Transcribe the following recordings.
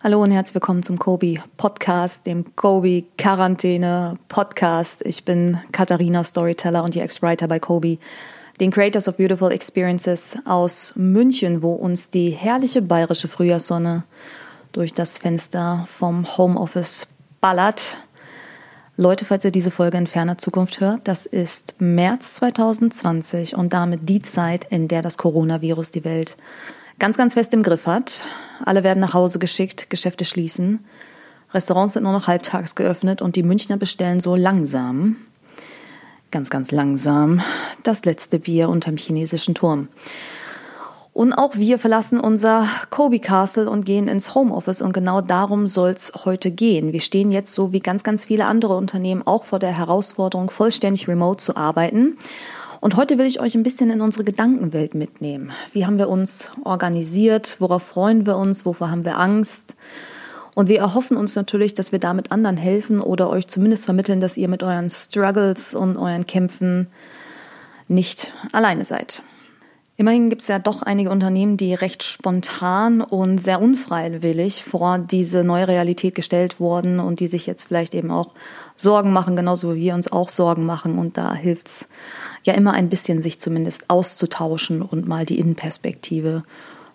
Hallo und herzlich willkommen zum Kobi Podcast, dem Kobi Quarantäne Podcast. Ich bin Katharina Storyteller und die Ex-Writer bei Kobi, den Creators of Beautiful Experiences aus München, wo uns die herrliche bayerische Frühjahrssonne durch das Fenster vom Homeoffice ballert. Leute, falls ihr diese Folge in ferner Zukunft hört, das ist März 2020 und damit die Zeit, in der das Coronavirus die Welt ganz, ganz fest im Griff hat. Alle werden nach Hause geschickt, Geschäfte schließen. Restaurants sind nur noch halbtags geöffnet und die Münchner bestellen so langsam, ganz, ganz langsam, das letzte Bier unterm chinesischen Turm. Und auch wir verlassen unser Kobe Castle und gehen ins Homeoffice und genau darum soll es heute gehen. Wir stehen jetzt so wie ganz, ganz viele andere Unternehmen auch vor der Herausforderung, vollständig remote zu arbeiten. Und heute will ich euch ein bisschen in unsere Gedankenwelt mitnehmen. Wie haben wir uns organisiert? Worauf freuen wir uns? Wovor haben wir Angst? Und wir erhoffen uns natürlich, dass wir damit anderen helfen oder euch zumindest vermitteln, dass ihr mit euren Struggles und euren Kämpfen nicht alleine seid. Immerhin gibt es ja doch einige Unternehmen, die recht spontan und sehr unfreiwillig vor diese neue Realität gestellt wurden und die sich jetzt vielleicht eben auch Sorgen machen, genauso wie wir uns auch Sorgen machen. Und da hilft es ja immer ein bisschen, sich zumindest auszutauschen und mal die Innenperspektive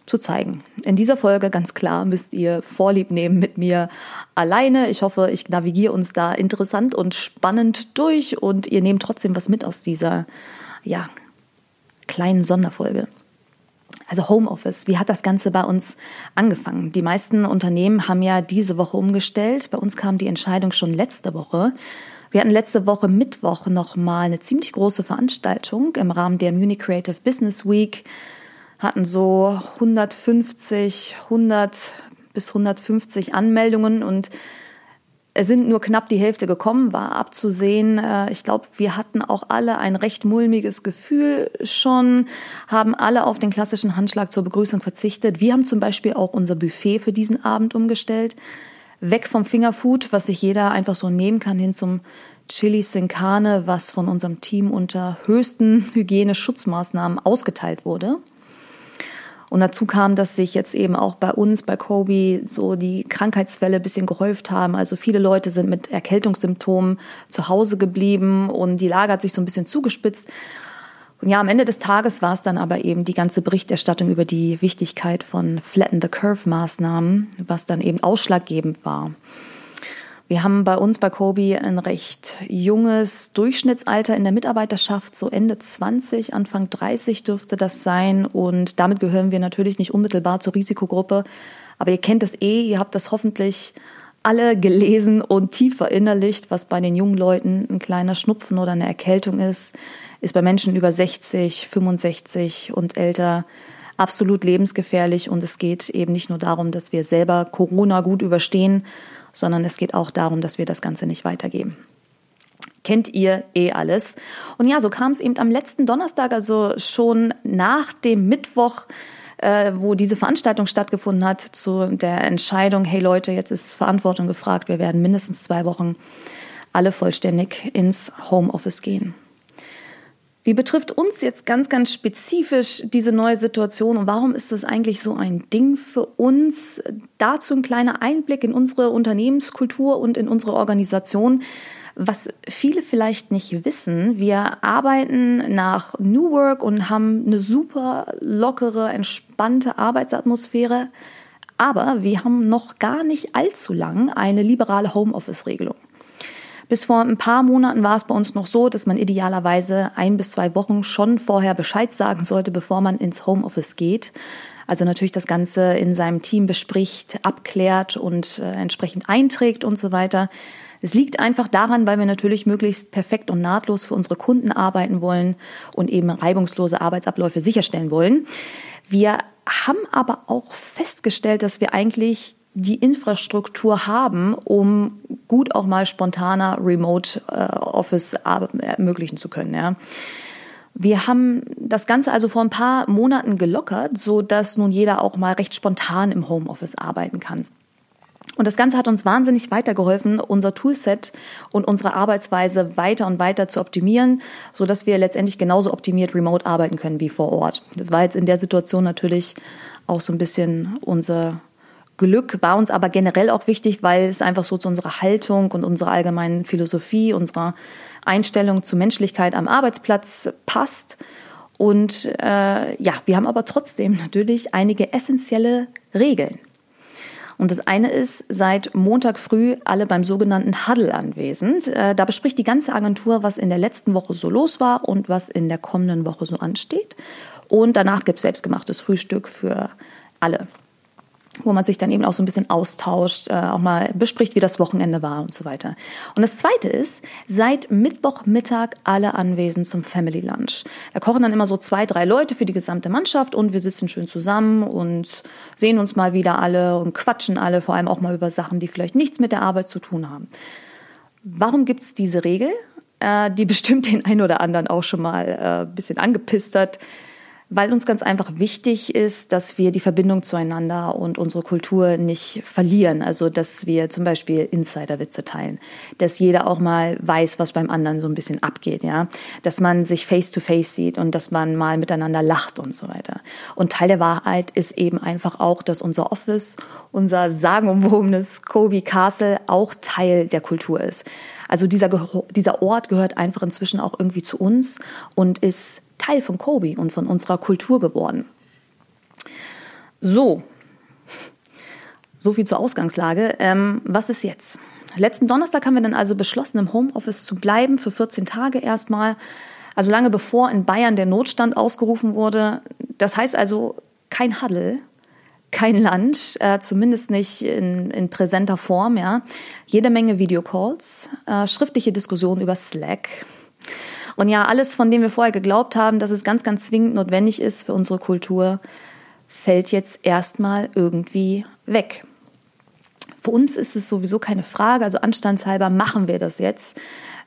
zu zeigen. In dieser Folge ganz klar müsst ihr Vorlieb nehmen mit mir alleine. Ich hoffe, ich navigiere uns da interessant und spannend durch und ihr nehmt trotzdem was mit aus dieser ja, kleinen Sonderfolge. Also Homeoffice, wie hat das Ganze bei uns angefangen? Die meisten Unternehmen haben ja diese Woche umgestellt. Bei uns kam die Entscheidung schon letzte Woche. Wir hatten letzte Woche Mittwoch noch mal eine ziemlich große Veranstaltung im Rahmen der Munich Creative Business Week. Hatten so 150, 100 bis 150 Anmeldungen und es sind nur knapp die Hälfte gekommen, war abzusehen. Äh, ich glaube, wir hatten auch alle ein recht mulmiges Gefühl schon, haben alle auf den klassischen Handschlag zur Begrüßung verzichtet. Wir haben zum Beispiel auch unser Buffet für diesen Abend umgestellt. Weg vom Fingerfood, was sich jeder einfach so nehmen kann, hin zum Chili Sin was von unserem Team unter höchsten Hygieneschutzmaßnahmen ausgeteilt wurde. Und dazu kam, dass sich jetzt eben auch bei uns, bei Kobe, so die Krankheitsfälle ein bisschen gehäuft haben. Also viele Leute sind mit Erkältungssymptomen zu Hause geblieben und die Lage hat sich so ein bisschen zugespitzt. Und ja, am Ende des Tages war es dann aber eben die ganze Berichterstattung über die Wichtigkeit von Flatten the Curve Maßnahmen, was dann eben ausschlaggebend war. Wir haben bei uns bei Kobi ein recht junges Durchschnittsalter in der Mitarbeiterschaft, so Ende 20, Anfang 30 dürfte das sein. Und damit gehören wir natürlich nicht unmittelbar zur Risikogruppe. Aber ihr kennt es eh, ihr habt das hoffentlich alle gelesen und tief verinnerlicht, was bei den jungen Leuten ein kleiner Schnupfen oder eine Erkältung ist, ist bei Menschen über 60, 65 und älter absolut lebensgefährlich. Und es geht eben nicht nur darum, dass wir selber Corona gut überstehen, sondern es geht auch darum, dass wir das Ganze nicht weitergeben. Kennt ihr eh alles. Und ja, so kam es eben am letzten Donnerstag, also schon nach dem Mittwoch, äh, wo diese Veranstaltung stattgefunden hat, zu der Entscheidung, hey Leute, jetzt ist Verantwortung gefragt, wir werden mindestens zwei Wochen alle vollständig ins Homeoffice gehen. Wie betrifft uns jetzt ganz, ganz spezifisch diese neue Situation und warum ist das eigentlich so ein Ding für uns? Dazu ein kleiner Einblick in unsere Unternehmenskultur und in unsere Organisation. Was viele vielleicht nicht wissen, wir arbeiten nach New Work und haben eine super lockere, entspannte Arbeitsatmosphäre, aber wir haben noch gar nicht allzu lang eine liberale Homeoffice-Regelung. Bis vor ein paar Monaten war es bei uns noch so, dass man idealerweise ein bis zwei Wochen schon vorher Bescheid sagen sollte, bevor man ins Homeoffice geht. Also natürlich das Ganze in seinem Team bespricht, abklärt und äh, entsprechend einträgt und so weiter. Es liegt einfach daran, weil wir natürlich möglichst perfekt und nahtlos für unsere Kunden arbeiten wollen und eben reibungslose Arbeitsabläufe sicherstellen wollen. Wir haben aber auch festgestellt, dass wir eigentlich die Infrastruktur haben, um gut auch mal spontaner Remote äh, Office ermöglichen zu können. Ja. Wir haben das Ganze also vor ein paar Monaten gelockert, so dass nun jeder auch mal recht spontan im Homeoffice arbeiten kann. Und das Ganze hat uns wahnsinnig weitergeholfen, unser Toolset und unsere Arbeitsweise weiter und weiter zu optimieren, so dass wir letztendlich genauso optimiert remote arbeiten können wie vor Ort. Das war jetzt in der Situation natürlich auch so ein bisschen unser Glück war uns aber generell auch wichtig, weil es einfach so zu unserer Haltung und unserer allgemeinen Philosophie, unserer Einstellung zu Menschlichkeit am Arbeitsplatz passt. Und äh, ja, wir haben aber trotzdem natürlich einige essentielle Regeln. Und das eine ist, seit Montag früh alle beim sogenannten Huddle anwesend. Äh, da bespricht die ganze Agentur, was in der letzten Woche so los war und was in der kommenden Woche so ansteht. Und danach gibt es selbstgemachtes Frühstück für alle wo man sich dann eben auch so ein bisschen austauscht, äh, auch mal bespricht, wie das Wochenende war und so weiter. Und das Zweite ist, seit Mittwochmittag alle anwesend zum Family Lunch. Da kochen dann immer so zwei, drei Leute für die gesamte Mannschaft und wir sitzen schön zusammen und sehen uns mal wieder alle und quatschen alle, vor allem auch mal über Sachen, die vielleicht nichts mit der Arbeit zu tun haben. Warum gibt es diese Regel? Äh, die bestimmt den einen oder anderen auch schon mal äh, ein bisschen angepisst hat weil uns ganz einfach wichtig ist, dass wir die Verbindung zueinander und unsere Kultur nicht verlieren. Also, dass wir zum Beispiel Insiderwitze teilen, dass jeder auch mal weiß, was beim anderen so ein bisschen abgeht, ja, dass man sich face to face sieht und dass man mal miteinander lacht und so weiter. Und Teil der Wahrheit ist eben einfach auch, dass unser Office, unser sagenumwobenes Kobe Castle auch Teil der Kultur ist. Also dieser, dieser Ort gehört einfach inzwischen auch irgendwie zu uns und ist Teil von Kobe und von unserer Kultur geworden. So, so viel zur Ausgangslage. Ähm, was ist jetzt? Letzten Donnerstag haben wir dann also beschlossen, im Homeoffice zu bleiben für 14 Tage erstmal. Also lange bevor in Bayern der Notstand ausgerufen wurde. Das heißt also kein Huddle, kein Lunch, äh, zumindest nicht in, in, präsenter Form. Ja, jede Menge Videocalls, äh, schriftliche Diskussionen über Slack. Und ja, alles, von dem wir vorher geglaubt haben, dass es ganz, ganz zwingend notwendig ist für unsere Kultur, fällt jetzt erstmal irgendwie weg. Für uns ist es sowieso keine Frage, also anstandshalber machen wir das jetzt.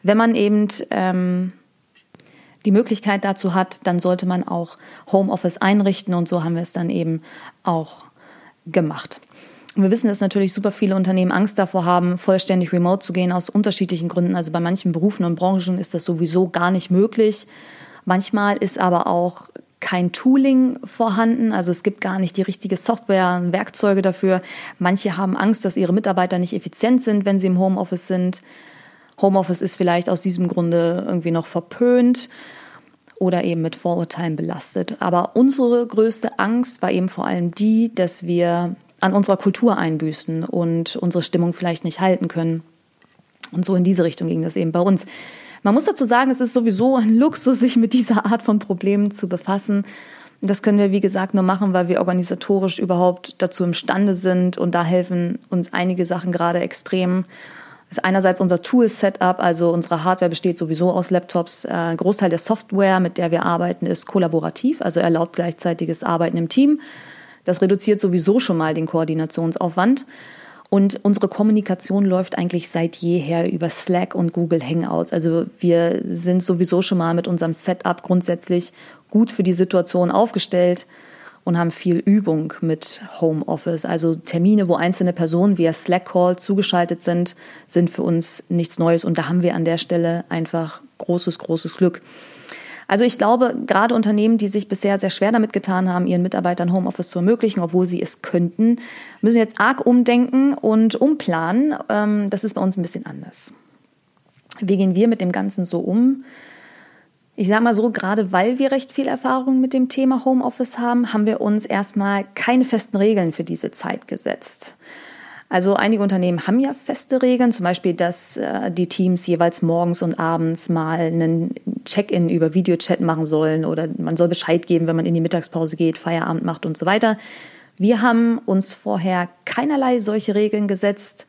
Wenn man eben ähm, die Möglichkeit dazu hat, dann sollte man auch Homeoffice einrichten und so haben wir es dann eben auch gemacht. Und wir wissen, dass natürlich super viele Unternehmen Angst davor haben, vollständig remote zu gehen aus unterschiedlichen Gründen. Also bei manchen Berufen und Branchen ist das sowieso gar nicht möglich. Manchmal ist aber auch kein Tooling vorhanden, also es gibt gar nicht die richtige Software, Werkzeuge dafür. Manche haben Angst, dass ihre Mitarbeiter nicht effizient sind, wenn sie im Homeoffice sind. Homeoffice ist vielleicht aus diesem Grunde irgendwie noch verpönt oder eben mit Vorurteilen belastet. Aber unsere größte Angst war eben vor allem die, dass wir an unserer Kultur einbüßen und unsere Stimmung vielleicht nicht halten können. Und so in diese Richtung ging das eben bei uns. Man muss dazu sagen, es ist sowieso ein Luxus, sich mit dieser Art von Problemen zu befassen. Das können wir, wie gesagt, nur machen, weil wir organisatorisch überhaupt dazu imstande sind. Und da helfen uns einige Sachen gerade extrem. Das ist einerseits unser Tool-Setup, also unsere Hardware besteht sowieso aus Laptops. Äh, ein Großteil der Software, mit der wir arbeiten, ist kollaborativ, also erlaubt gleichzeitiges Arbeiten im Team. Das reduziert sowieso schon mal den Koordinationsaufwand. Und unsere Kommunikation läuft eigentlich seit jeher über Slack und Google Hangouts. Also wir sind sowieso schon mal mit unserem Setup grundsätzlich gut für die Situation aufgestellt und haben viel Übung mit Homeoffice. Also Termine, wo einzelne Personen via Slack-Call zugeschaltet sind, sind für uns nichts Neues. Und da haben wir an der Stelle einfach großes, großes Glück. Also ich glaube, gerade Unternehmen, die sich bisher sehr schwer damit getan haben, ihren Mitarbeitern Homeoffice zu ermöglichen, obwohl sie es könnten, müssen jetzt arg umdenken und umplanen. Ähm, das ist bei uns ein bisschen anders. Wie gehen wir mit dem Ganzen so um? Ich sage mal so, gerade weil wir recht viel Erfahrung mit dem Thema Homeoffice haben, haben wir uns erstmal keine festen Regeln für diese Zeit gesetzt. Also einige Unternehmen haben ja feste Regeln, zum Beispiel, dass äh, die Teams jeweils morgens und abends mal einen Check-in über Videochat machen sollen oder man soll Bescheid geben, wenn man in die Mittagspause geht, Feierabend macht und so weiter. Wir haben uns vorher keinerlei solche Regeln gesetzt,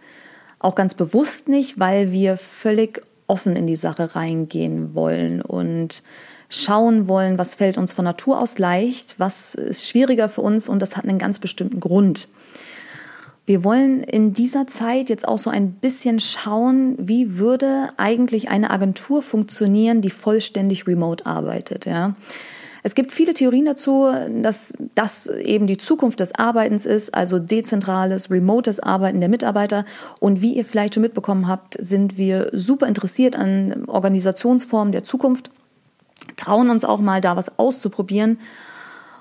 auch ganz bewusst nicht, weil wir völlig offen in die Sache reingehen wollen und schauen wollen, was fällt uns von Natur aus leicht, was ist schwieriger für uns und das hat einen ganz bestimmten Grund. Wir wollen in dieser Zeit jetzt auch so ein bisschen schauen, wie würde eigentlich eine Agentur funktionieren, die vollständig remote arbeitet, ja. Es gibt viele Theorien dazu, dass das eben die Zukunft des Arbeitens ist, also dezentrales, remotes Arbeiten der Mitarbeiter. Und wie ihr vielleicht schon mitbekommen habt, sind wir super interessiert an Organisationsformen der Zukunft, trauen uns auch mal da was auszuprobieren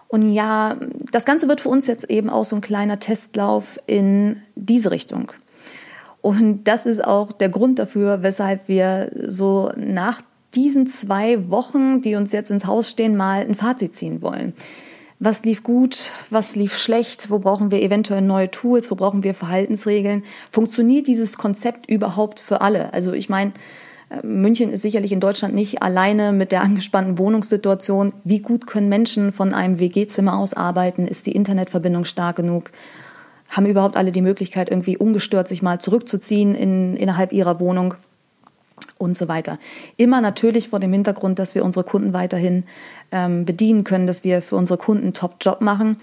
Und ja, das Ganze wird für uns jetzt eben auch so ein kleiner Testlauf in diese Richtung. Und das ist auch der Grund dafür, weshalb wir so nach diesen zwei Wochen, die uns jetzt ins Haus stehen, mal ein Fazit ziehen wollen. Was lief gut, was lief schlecht, wo brauchen wir eventuell neue Tools, wo brauchen wir Verhaltensregeln? Funktioniert dieses Konzept überhaupt für alle? Also ich meine, München ist sicherlich in Deutschland nicht alleine mit der angespannten Wohnungssituation. Wie gut können Menschen von einem WG-Zimmer aus arbeiten? Ist die Internetverbindung stark genug? Haben überhaupt alle die Möglichkeit, irgendwie ungestört sich mal zurückzuziehen in, innerhalb ihrer Wohnung? und so weiter. Immer natürlich vor dem Hintergrund, dass wir unsere Kunden weiterhin ähm, bedienen können, dass wir für unsere Kunden Top-Job machen,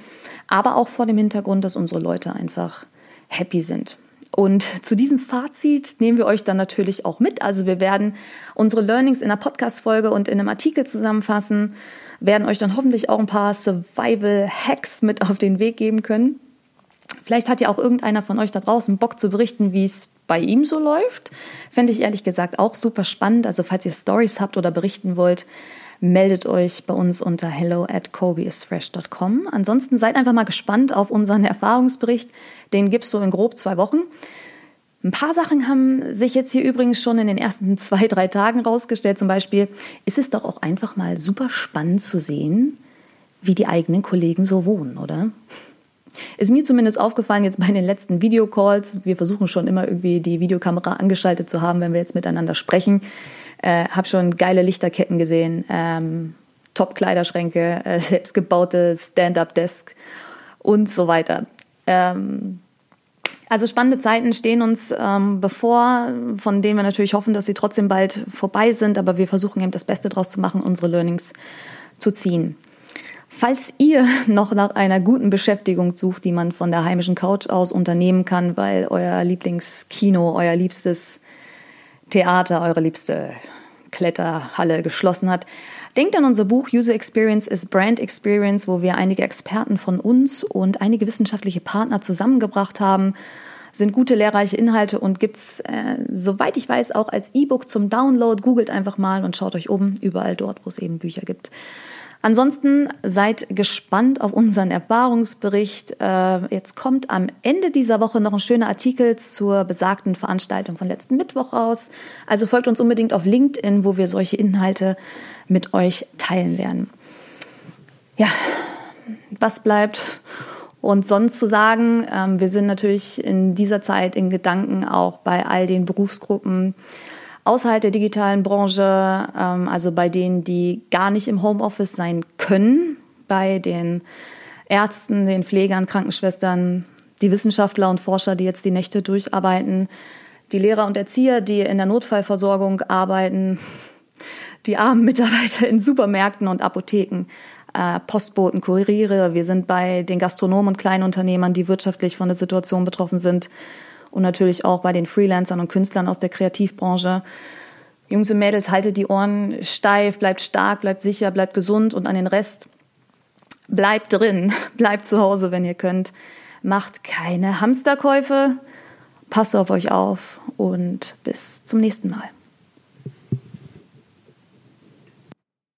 aber auch vor dem Hintergrund, dass unsere Leute einfach happy sind. Und zu diesem Fazit nehmen wir euch dann natürlich auch mit. Also wir werden unsere Learnings in einer Podcast-Folge und in einem Artikel zusammenfassen, werden euch dann hoffentlich auch ein paar Survival-Hacks mit auf den Weg geben können. Vielleicht hat ja auch irgendeiner von euch da draußen Bock zu berichten, wie es bei ihm so läuft. Fände ich ehrlich gesagt auch super spannend. Also falls ihr Stories habt oder berichten wollt, meldet euch bei uns unter hello at kobeisfresh.com. Ansonsten seid einfach mal gespannt auf unseren Erfahrungsbericht. Den gibt es so in grob zwei Wochen. Ein paar Sachen haben sich jetzt hier übrigens schon in den ersten zwei, drei Tagen rausgestellt. Zum Beispiel ist es doch auch einfach mal super spannend zu sehen, wie die eigenen Kollegen so wohnen, oder? Ist mir zumindest aufgefallen jetzt bei den letzten Videocalls. Wir versuchen schon immer irgendwie die Videokamera angeschaltet zu haben, wenn wir jetzt miteinander sprechen. Äh, habe schon geile Lichterketten gesehen, ähm, Top-Kleiderschränke, äh, selbstgebaute Stand-up-Desk und so weiter. Ähm, also spannende Zeiten stehen uns ähm, bevor, von denen wir natürlich hoffen, dass sie trotzdem bald vorbei sind, aber wir versuchen eben das Beste daraus zu machen, unsere Learnings zu ziehen. Falls ihr noch nach einer guten Beschäftigung sucht, die man von der heimischen Couch aus unternehmen kann, weil euer Lieblingskino, euer liebstes Theater, eure liebste Kletterhalle geschlossen hat. Denkt an unser Buch User Experience is Brand Experience, wo wir einige Experten von uns und einige wissenschaftliche Partner zusammengebracht haben. Sind gute lehrreiche Inhalte und gibt's, äh, soweit ich weiß, auch als E-Book zum Download. Googelt einfach mal und schaut euch oben überall dort, wo es eben Bücher gibt. Ansonsten seid gespannt auf unseren Erfahrungsbericht. Äh, jetzt kommt am Ende dieser Woche noch ein schöner Artikel zur besagten Veranstaltung von letzten Mittwoch raus. Also folgt uns unbedingt auf LinkedIn, wo wir solche Inhalte mit euch teilen werden. Ja, was bleibt und sonst zu sagen? Ähm, wir sind natürlich in dieser Zeit in Gedanken auch bei all den Berufsgruppen, außerhalb der digitalen Branche, ähm, also bei denen, die gar nicht im Homeoffice sein können, bei den Ärzten, den Pflegern, Krankenschwestern, die Wissenschaftler und Forscher, die jetzt die Nächte durcharbeiten, die Lehrer und Erzieher, die in der Notfallversorgung arbeiten, die armen Mitarbeiter in Supermärkten und Apotheken, äh, Postboten, Kuriere. Wir sind bei den Gastronomen und Kleinunternehmern, die wirtschaftlich von der Situation betroffen sind und natürlich auch bei den Freelancern und Künstlern aus der Kreativbranche. Jungs und Mädels, haltet die Ohren steif, bleibt stark, bleibt sicher, bleibt gesund und an den Rest bleibt drin, bleibt zu Hause, wenn ihr könnt. Macht keine Hamsterkäufe, passt auf euch auf und bis zum nächsten Mal.